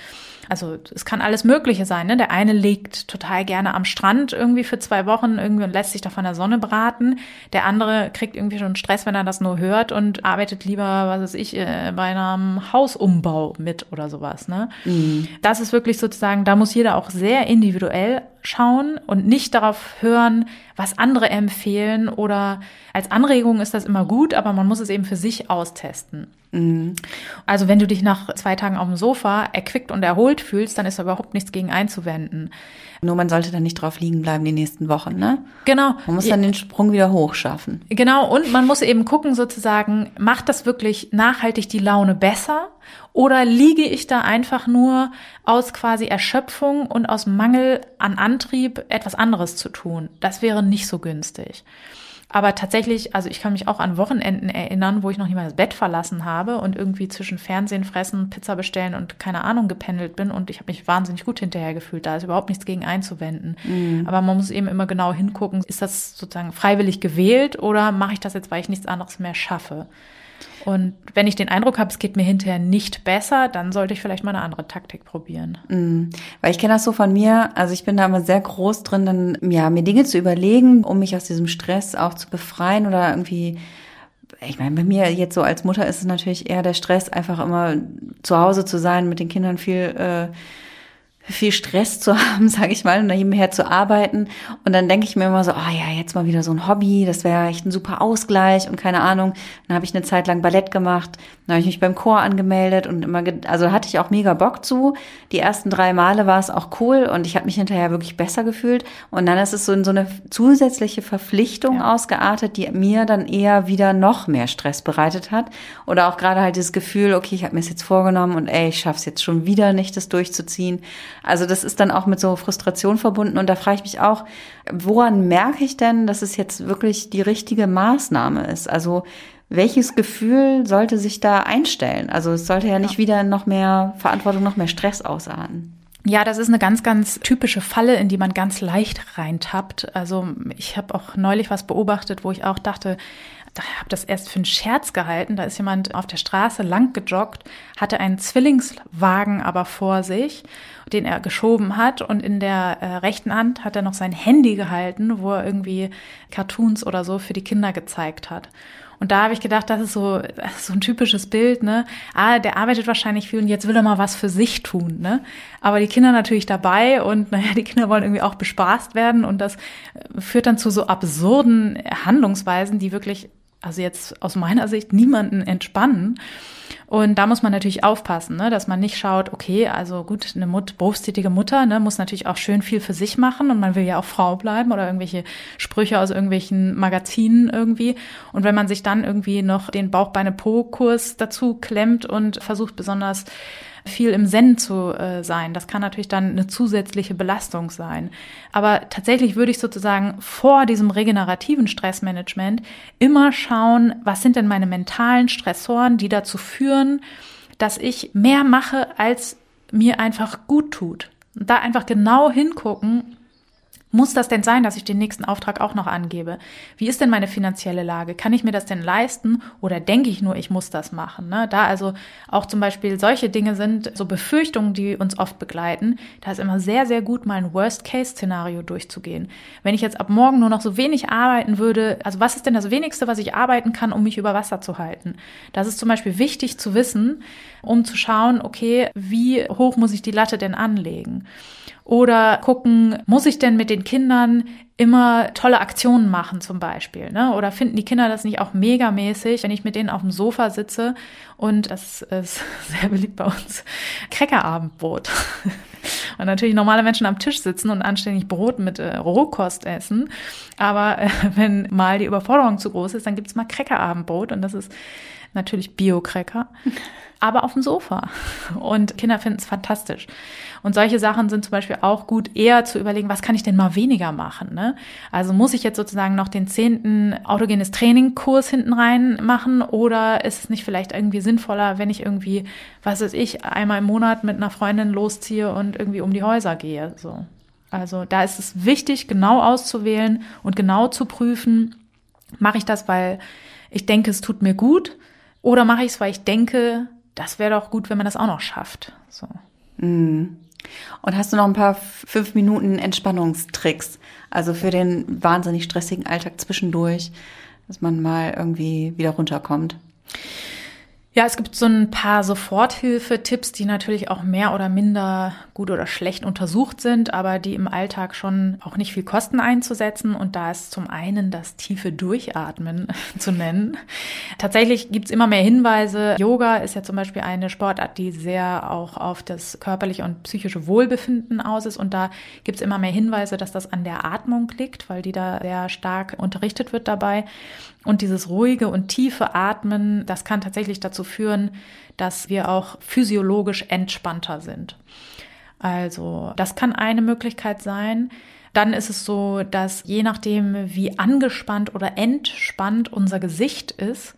Also es kann alles Mögliche sein. Ne? Der eine liegt total gerne am Strand irgendwie für zwei Wochen irgendwie und lässt sich da von der Sonne braten. Der andere kriegt irgendwie schon Stress, wenn er das nur hört und arbeitet lieber, was weiß ich, äh, bei einem Hausumbau mit oder sowas. Ne? Mhm. Das ist wirklich sozusagen, da muss jeder auch sehr individuell schauen und nicht darauf hören, was andere empfehlen oder als Anregung ist das immer gut, aber man muss es eben für sich austesten. Mhm. Also wenn du dich nach zwei Tagen auf dem Sofa erquickt und erholt fühlst, dann ist da überhaupt nichts gegen einzuwenden. Nur man sollte dann nicht drauf liegen bleiben die nächsten Wochen, ne? Genau. Man muss dann den Sprung wieder hochschaffen. Genau. Und man muss eben gucken sozusagen, macht das wirklich nachhaltig die Laune besser? Oder liege ich da einfach nur aus quasi Erschöpfung und aus Mangel an Antrieb etwas anderes zu tun? Das wäre nicht so günstig. Aber tatsächlich, also ich kann mich auch an Wochenenden erinnern, wo ich noch nicht mal das Bett verlassen habe und irgendwie zwischen Fernsehen fressen, Pizza bestellen und keine Ahnung gependelt bin und ich habe mich wahnsinnig gut hinterher gefühlt. Da ist überhaupt nichts gegen einzuwenden. Mhm. Aber man muss eben immer genau hingucken, ist das sozusagen freiwillig gewählt oder mache ich das jetzt, weil ich nichts anderes mehr schaffe? Und wenn ich den Eindruck habe, es geht mir hinterher nicht besser, dann sollte ich vielleicht mal eine andere Taktik probieren. Mhm. Weil ich kenne das so von mir, also ich bin da immer sehr groß drin, dann ja, mir Dinge zu überlegen, um mich aus diesem Stress auch zu befreien oder irgendwie ich meine, bei mir jetzt so als Mutter ist es natürlich eher der Stress, einfach immer zu Hause zu sein, mit den Kindern viel äh, viel Stress zu haben, sage ich mal, und nebenher zu arbeiten. Und dann denke ich mir immer so, ah oh ja, jetzt mal wieder so ein Hobby, das wäre echt ein super Ausgleich und keine Ahnung. Dann habe ich eine Zeit lang Ballett gemacht, dann habe ich mich beim Chor angemeldet und immer, also hatte ich auch mega Bock zu. Die ersten drei Male war es auch cool und ich habe mich hinterher wirklich besser gefühlt. Und dann ist es so in so eine zusätzliche Verpflichtung ja. ausgeartet, die mir dann eher wieder noch mehr Stress bereitet hat. Oder auch gerade halt dieses Gefühl, okay, ich habe mir es jetzt vorgenommen und ey, ich schaff's jetzt schon wieder nicht, das durchzuziehen. Also das ist dann auch mit so Frustration verbunden und da frage ich mich auch, woran merke ich denn, dass es jetzt wirklich die richtige Maßnahme ist? Also welches Gefühl sollte sich da einstellen? Also es sollte ja nicht ja. wieder noch mehr Verantwortung, noch mehr Stress ausarten. Ja, das ist eine ganz, ganz typische Falle, in die man ganz leicht reintappt. Also ich habe auch neulich was beobachtet, wo ich auch dachte, da habe das erst für einen Scherz gehalten. Da ist jemand auf der Straße lang gejoggt, hatte einen Zwillingswagen aber vor sich, den er geschoben hat und in der äh, rechten Hand hat er noch sein Handy gehalten, wo er irgendwie Cartoons oder so für die Kinder gezeigt hat. Und da habe ich gedacht, das ist so, so ein typisches Bild, ne? Ah, der arbeitet wahrscheinlich viel und jetzt will er mal was für sich tun, ne? Aber die Kinder natürlich dabei und naja, die Kinder wollen irgendwie auch bespaßt werden und das äh, führt dann zu so absurden Handlungsweisen, die wirklich also jetzt aus meiner Sicht niemanden entspannen. Und da muss man natürlich aufpassen, ne, dass man nicht schaut, okay, also gut, eine Mut, berufstätige Mutter ne, muss natürlich auch schön viel für sich machen und man will ja auch Frau bleiben oder irgendwelche Sprüche aus irgendwelchen Magazinen irgendwie. Und wenn man sich dann irgendwie noch den Bauchbeine-Po-Kurs dazu klemmt und versucht besonders viel im Zen zu äh, sein. Das kann natürlich dann eine zusätzliche Belastung sein. Aber tatsächlich würde ich sozusagen vor diesem regenerativen Stressmanagement immer schauen, was sind denn meine mentalen Stressoren, die dazu führen, dass ich mehr mache, als mir einfach gut tut. Da einfach genau hingucken, muss das denn sein, dass ich den nächsten Auftrag auch noch angebe? Wie ist denn meine finanzielle Lage? Kann ich mir das denn leisten oder denke ich nur, ich muss das machen? Ne? Da also auch zum Beispiel solche Dinge sind, so Befürchtungen, die uns oft begleiten, da ist immer sehr, sehr gut, mal ein Worst-Case-Szenario durchzugehen. Wenn ich jetzt ab morgen nur noch so wenig arbeiten würde, also was ist denn das wenigste, was ich arbeiten kann, um mich über Wasser zu halten? Das ist zum Beispiel wichtig zu wissen, um zu schauen, okay, wie hoch muss ich die Latte denn anlegen? Oder gucken, muss ich denn mit den Kindern immer tolle Aktionen machen zum Beispiel? Ne? Oder finden die Kinder das nicht auch megamäßig, wenn ich mit denen auf dem Sofa sitze und das ist sehr beliebt bei uns, Cracker-Abendbrot. und natürlich normale Menschen am Tisch sitzen und anständig Brot mit äh, Rohkost essen. Aber äh, wenn mal die Überforderung zu groß ist, dann gibt's mal Cracker-Abendbrot und das ist natürlich Bio-Cracker aber auf dem Sofa. Und Kinder finden es fantastisch. Und solche Sachen sind zum Beispiel auch gut, eher zu überlegen, was kann ich denn mal weniger machen? Ne? Also muss ich jetzt sozusagen noch den zehnten autogenes Training-Kurs hinten rein machen oder ist es nicht vielleicht irgendwie sinnvoller, wenn ich irgendwie, was weiß ich, einmal im Monat mit einer Freundin losziehe und irgendwie um die Häuser gehe? So. Also da ist es wichtig, genau auszuwählen und genau zu prüfen, mache ich das, weil ich denke, es tut mir gut oder mache ich es, weil ich denke, das wäre doch gut, wenn man das auch noch schafft. So. Mm. Und hast du noch ein paar fünf Minuten Entspannungstricks? Also für den wahnsinnig stressigen Alltag zwischendurch, dass man mal irgendwie wieder runterkommt? Ja, es gibt so ein paar Soforthilfe-Tipps, die natürlich auch mehr oder minder gut oder schlecht untersucht sind, aber die im Alltag schon auch nicht viel kosten einzusetzen. Und da ist zum einen das tiefe Durchatmen zu nennen. Tatsächlich gibt's immer mehr Hinweise. Yoga ist ja zum Beispiel eine Sportart, die sehr auch auf das körperliche und psychische Wohlbefinden aus ist. Und da gibt's immer mehr Hinweise, dass das an der Atmung liegt, weil die da sehr stark unterrichtet wird dabei. Und dieses ruhige und tiefe Atmen, das kann tatsächlich dazu führen, dass wir auch physiologisch entspannter sind. Also das kann eine Möglichkeit sein. Dann ist es so, dass je nachdem, wie angespannt oder entspannt unser Gesicht ist,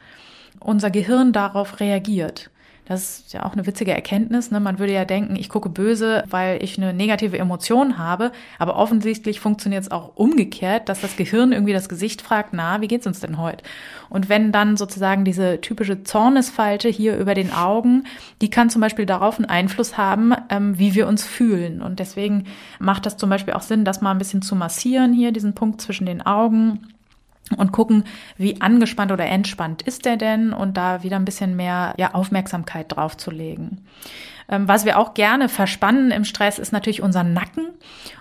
unser Gehirn darauf reagiert. Das ist ja auch eine witzige Erkenntnis. Ne? Man würde ja denken, ich gucke böse, weil ich eine negative Emotion habe. Aber offensichtlich funktioniert es auch umgekehrt, dass das Gehirn irgendwie das Gesicht fragt, na, wie geht's uns denn heute? Und wenn dann sozusagen diese typische Zornesfalte hier über den Augen, die kann zum Beispiel darauf einen Einfluss haben, ähm, wie wir uns fühlen. Und deswegen macht das zum Beispiel auch Sinn, das mal ein bisschen zu massieren hier, diesen Punkt zwischen den Augen und gucken, wie angespannt oder entspannt ist er denn und da wieder ein bisschen mehr ja, Aufmerksamkeit drauf zu legen. Ähm, was wir auch gerne verspannen im Stress ist natürlich unser Nacken.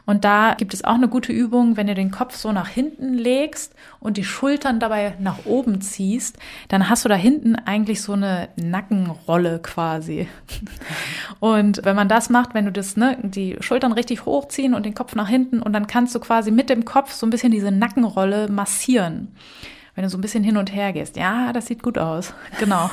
Und da gibt es auch eine gute Übung, wenn du den Kopf so nach hinten legst und die Schultern dabei nach oben ziehst, dann hast du da hinten eigentlich so eine Nackenrolle quasi. Und wenn man das macht, wenn du das, ne, die Schultern richtig hochziehen und den Kopf nach hinten und dann kannst du quasi mit dem Kopf so ein bisschen diese Nackenrolle massieren wenn du so ein bisschen hin und her gehst. Ja, das sieht gut aus. Genau.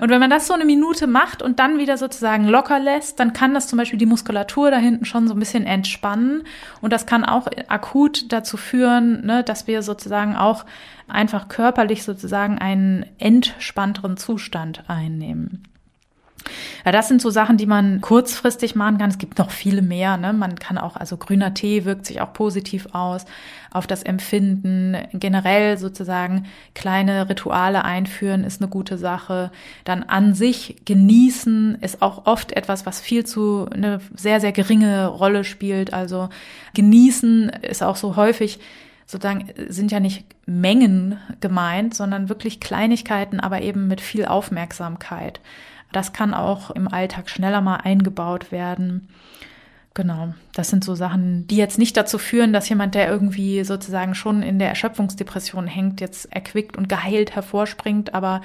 und wenn man das so eine Minute macht und dann wieder sozusagen locker lässt, dann kann das zum Beispiel die Muskulatur da hinten schon so ein bisschen entspannen. Und das kann auch akut dazu führen, ne, dass wir sozusagen auch einfach körperlich sozusagen einen entspannteren Zustand einnehmen. Ja, das sind so Sachen, die man kurzfristig machen kann. Es gibt noch viele mehr. Ne? Man kann auch, also grüner Tee wirkt sich auch positiv aus auf das Empfinden. Generell sozusagen kleine Rituale einführen ist eine gute Sache. Dann an sich genießen ist auch oft etwas, was viel zu eine sehr, sehr geringe Rolle spielt. Also genießen ist auch so häufig sozusagen sind ja nicht Mengen gemeint, sondern wirklich Kleinigkeiten, aber eben mit viel Aufmerksamkeit. Das kann auch im Alltag schneller mal eingebaut werden. Genau, das sind so Sachen, die jetzt nicht dazu führen, dass jemand, der irgendwie sozusagen schon in der Erschöpfungsdepression hängt, jetzt erquickt und geheilt hervorspringt, aber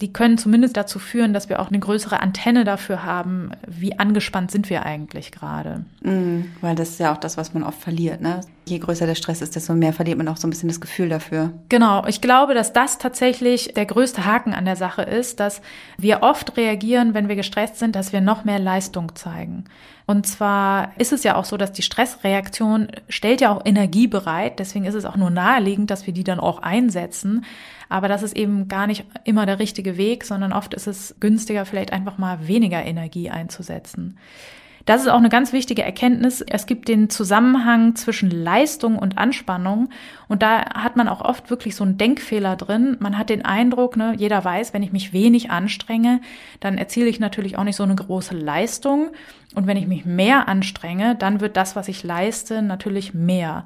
die können zumindest dazu führen, dass wir auch eine größere Antenne dafür haben, wie angespannt sind wir eigentlich gerade. Mm, weil das ist ja auch das, was man oft verliert. Ne? Je größer der Stress ist, desto mehr verliert man auch so ein bisschen das Gefühl dafür. Genau, ich glaube, dass das tatsächlich der größte Haken an der Sache ist, dass wir oft reagieren, wenn wir gestresst sind, dass wir noch mehr Leistung zeigen. Und zwar ist es ja auch so, dass die Stressreaktion stellt ja auch Energie bereit. Deswegen ist es auch nur naheliegend, dass wir die dann auch einsetzen. Aber das ist eben gar nicht immer der richtige Weg, sondern oft ist es günstiger, vielleicht einfach mal weniger Energie einzusetzen. Das ist auch eine ganz wichtige Erkenntnis. Es gibt den Zusammenhang zwischen Leistung und Anspannung. Und da hat man auch oft wirklich so einen Denkfehler drin. Man hat den Eindruck, ne, jeder weiß, wenn ich mich wenig anstrenge, dann erziele ich natürlich auch nicht so eine große Leistung. Und wenn ich mich mehr anstrenge, dann wird das, was ich leiste, natürlich mehr.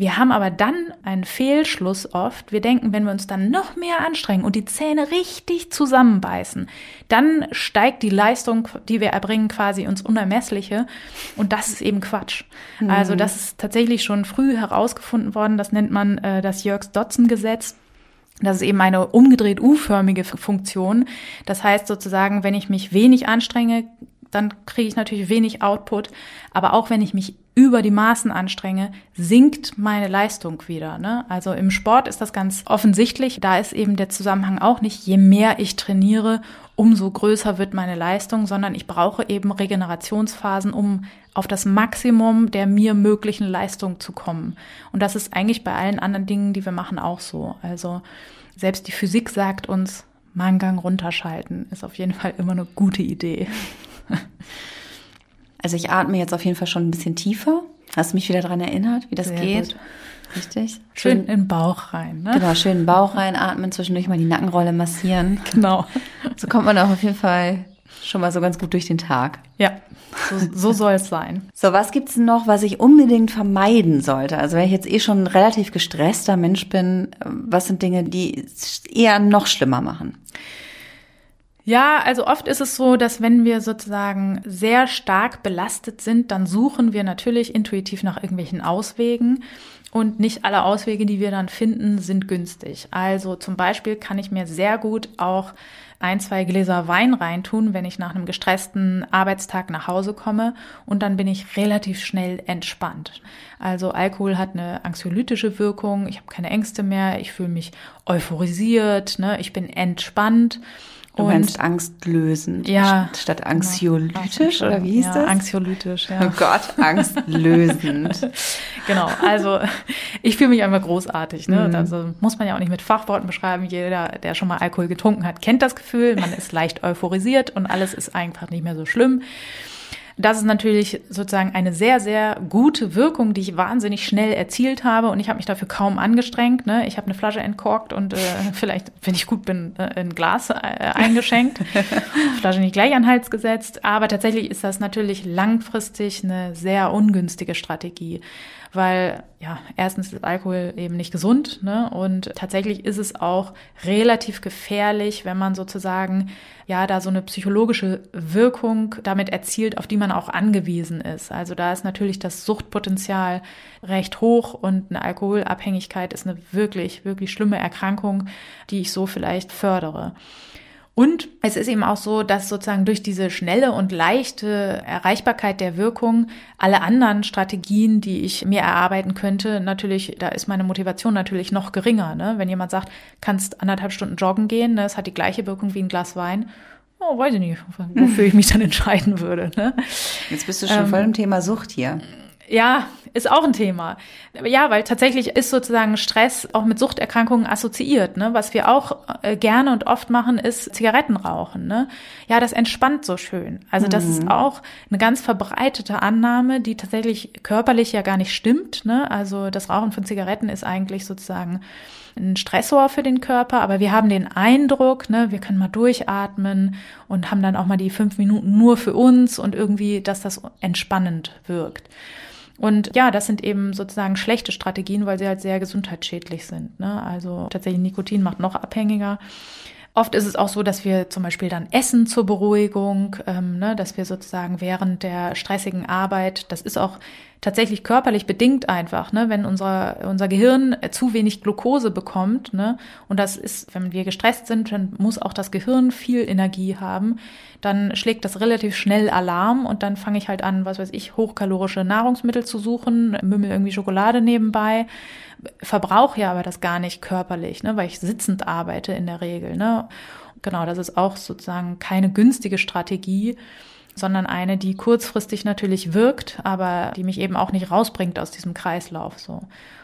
Wir haben aber dann einen Fehlschluss oft. Wir denken, wenn wir uns dann noch mehr anstrengen und die Zähne richtig zusammenbeißen, dann steigt die Leistung, die wir erbringen, quasi ins Unermessliche. Und das ist eben Quatsch. Mhm. Also das ist tatsächlich schon früh herausgefunden worden. Das nennt man äh, das Yerkes-Dodson-Gesetz. Das ist eben eine umgedreht U-förmige Funktion. Das heißt sozusagen, wenn ich mich wenig anstrenge, dann kriege ich natürlich wenig Output. Aber auch wenn ich mich über die Maßen anstrenge, sinkt meine Leistung wieder. Ne? Also im Sport ist das ganz offensichtlich. Da ist eben der Zusammenhang auch nicht, je mehr ich trainiere, umso größer wird meine Leistung, sondern ich brauche eben Regenerationsphasen, um auf das Maximum der mir möglichen Leistung zu kommen. Und das ist eigentlich bei allen anderen Dingen, die wir machen, auch so. Also selbst die Physik sagt uns, mal runterschalten ist auf jeden Fall immer eine gute Idee. Also ich atme jetzt auf jeden Fall schon ein bisschen tiefer. Hast du mich wieder daran erinnert, wie das Sehr geht? Gut. Richtig. Schön, schön in den Bauch rein. Ne? Genau, schön in den Bauch rein, atmen, zwischendurch mal die Nackenrolle massieren. Genau. So kommt man auch auf jeden Fall schon mal so ganz gut durch den Tag. Ja, so, so soll es sein. So, was gibt's noch, was ich unbedingt vermeiden sollte? Also wenn ich jetzt eh schon ein relativ gestresster Mensch bin, was sind Dinge, die es eher noch schlimmer machen? Ja, also oft ist es so, dass wenn wir sozusagen sehr stark belastet sind, dann suchen wir natürlich intuitiv nach irgendwelchen Auswegen. Und nicht alle Auswege, die wir dann finden, sind günstig. Also zum Beispiel kann ich mir sehr gut auch ein, zwei Gläser Wein reintun, wenn ich nach einem gestressten Arbeitstag nach Hause komme und dann bin ich relativ schnell entspannt. Also Alkohol hat eine anxiolytische Wirkung, ich habe keine Ängste mehr, ich fühle mich euphorisiert, ne, ich bin entspannt. Du und meinst angstlösend ja, statt anxiolytisch genau. oder wie hieß ja, das? Anxiolytisch, ja. Oh Gott, angstlösend. genau, also ich fühle mich einfach großartig. Ne? Mhm. Also muss man ja auch nicht mit Fachworten beschreiben. Jeder, der schon mal Alkohol getrunken hat, kennt das Gefühl. Man ist leicht euphorisiert und alles ist einfach nicht mehr so schlimm. Das ist natürlich sozusagen eine sehr, sehr gute Wirkung, die ich wahnsinnig schnell erzielt habe und ich habe mich dafür kaum angestrengt. Ne? Ich habe eine Flasche entkorkt und äh, vielleicht, wenn ich gut bin, äh, ein Glas äh, eingeschenkt, Flasche nicht gleich an den Hals gesetzt. Aber tatsächlich ist das natürlich langfristig eine sehr ungünstige Strategie weil ja, erstens ist Alkohol eben nicht gesund, ne? Und tatsächlich ist es auch relativ gefährlich, wenn man sozusagen ja da so eine psychologische Wirkung damit erzielt, auf die man auch angewiesen ist. Also da ist natürlich das Suchtpotenzial recht hoch und eine Alkoholabhängigkeit ist eine wirklich, wirklich schlimme Erkrankung, die ich so vielleicht fördere. Und es ist eben auch so, dass sozusagen durch diese schnelle und leichte Erreichbarkeit der Wirkung alle anderen Strategien, die ich mir erarbeiten könnte, natürlich, da ist meine Motivation natürlich noch geringer. Ne? Wenn jemand sagt, kannst anderthalb Stunden joggen gehen, ne? es hat die gleiche Wirkung wie ein Glas Wein. Oh, weiß ich nicht, wofür ich mich dann entscheiden würde. Ne? Jetzt bist du schon ähm, voll im Thema Sucht hier. Ja, ist auch ein Thema. Ja, weil tatsächlich ist sozusagen Stress auch mit Suchterkrankungen assoziiert. Ne? Was wir auch äh, gerne und oft machen, ist Zigaretten rauchen. Ne? Ja, das entspannt so schön. Also das mhm. ist auch eine ganz verbreitete Annahme, die tatsächlich körperlich ja gar nicht stimmt. Ne? Also das Rauchen von Zigaretten ist eigentlich sozusagen ein Stressor für den Körper, aber wir haben den Eindruck, ne, wir können mal durchatmen und haben dann auch mal die fünf Minuten nur für uns und irgendwie, dass das entspannend wirkt. Und ja, das sind eben sozusagen schlechte Strategien, weil sie halt sehr gesundheitsschädlich sind. Ne? Also tatsächlich Nikotin macht noch abhängiger. Oft ist es auch so, dass wir zum Beispiel dann essen zur Beruhigung, ähm, ne, dass wir sozusagen während der stressigen Arbeit, das ist auch tatsächlich körperlich bedingt einfach, ne, wenn unser, unser Gehirn zu wenig Glucose bekommt, ne, und das ist, wenn wir gestresst sind, dann muss auch das Gehirn viel Energie haben, dann schlägt das relativ schnell Alarm und dann fange ich halt an, was weiß ich, hochkalorische Nahrungsmittel zu suchen, mümmel irgendwie Schokolade nebenbei, verbrauche ja aber das gar nicht körperlich, ne, weil ich sitzend arbeite in der Regel, ne. Genau, das ist auch sozusagen keine günstige Strategie sondern eine, die kurzfristig natürlich wirkt, aber die mich eben auch nicht rausbringt aus diesem Kreislauf so.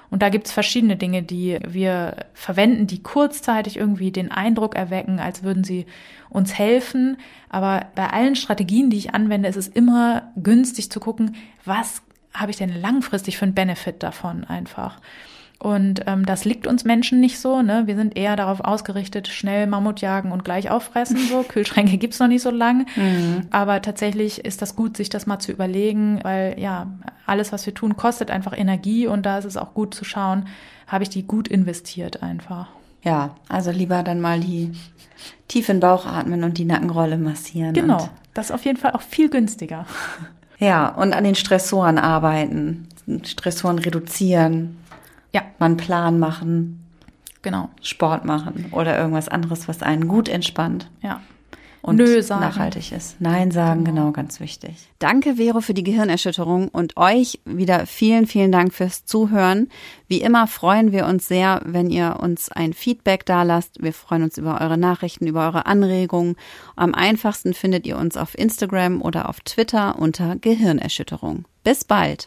Und da gibt's verschiedene Dinge, die wir verwenden, die kurzzeitig irgendwie den Eindruck erwecken, als würden sie uns helfen. Aber bei allen Strategien, die ich anwende, ist es immer günstig zu gucken, was habe ich denn langfristig für einen Benefit davon einfach. Und ähm, das liegt uns Menschen nicht so. Ne? Wir sind eher darauf ausgerichtet, schnell Mammut jagen und gleich auffressen. So Kühlschränke gibt's noch nicht so lang. Mhm. Aber tatsächlich ist das gut, sich das mal zu überlegen, weil ja, alles, was wir tun, kostet einfach Energie und da ist es auch gut zu schauen, habe ich die gut investiert einfach. Ja, also lieber dann mal die tief in den Bauch atmen und die Nackenrolle massieren. Genau, das ist auf jeden Fall auch viel günstiger. Ja, und an den Stressoren arbeiten, Stressoren reduzieren, ja. Mal einen Plan machen. Genau. Sport machen oder irgendwas anderes, was einen gut entspannt. Ja. Und Nö sagen. nachhaltig ist. Nein sagen, genau. genau, ganz wichtig. Danke, Vero, für die Gehirnerschütterung und euch wieder vielen, vielen Dank fürs Zuhören. Wie immer freuen wir uns sehr, wenn ihr uns ein Feedback dalasst. Wir freuen uns über eure Nachrichten, über eure Anregungen. Am einfachsten findet ihr uns auf Instagram oder auf Twitter unter Gehirnerschütterung. Bis bald.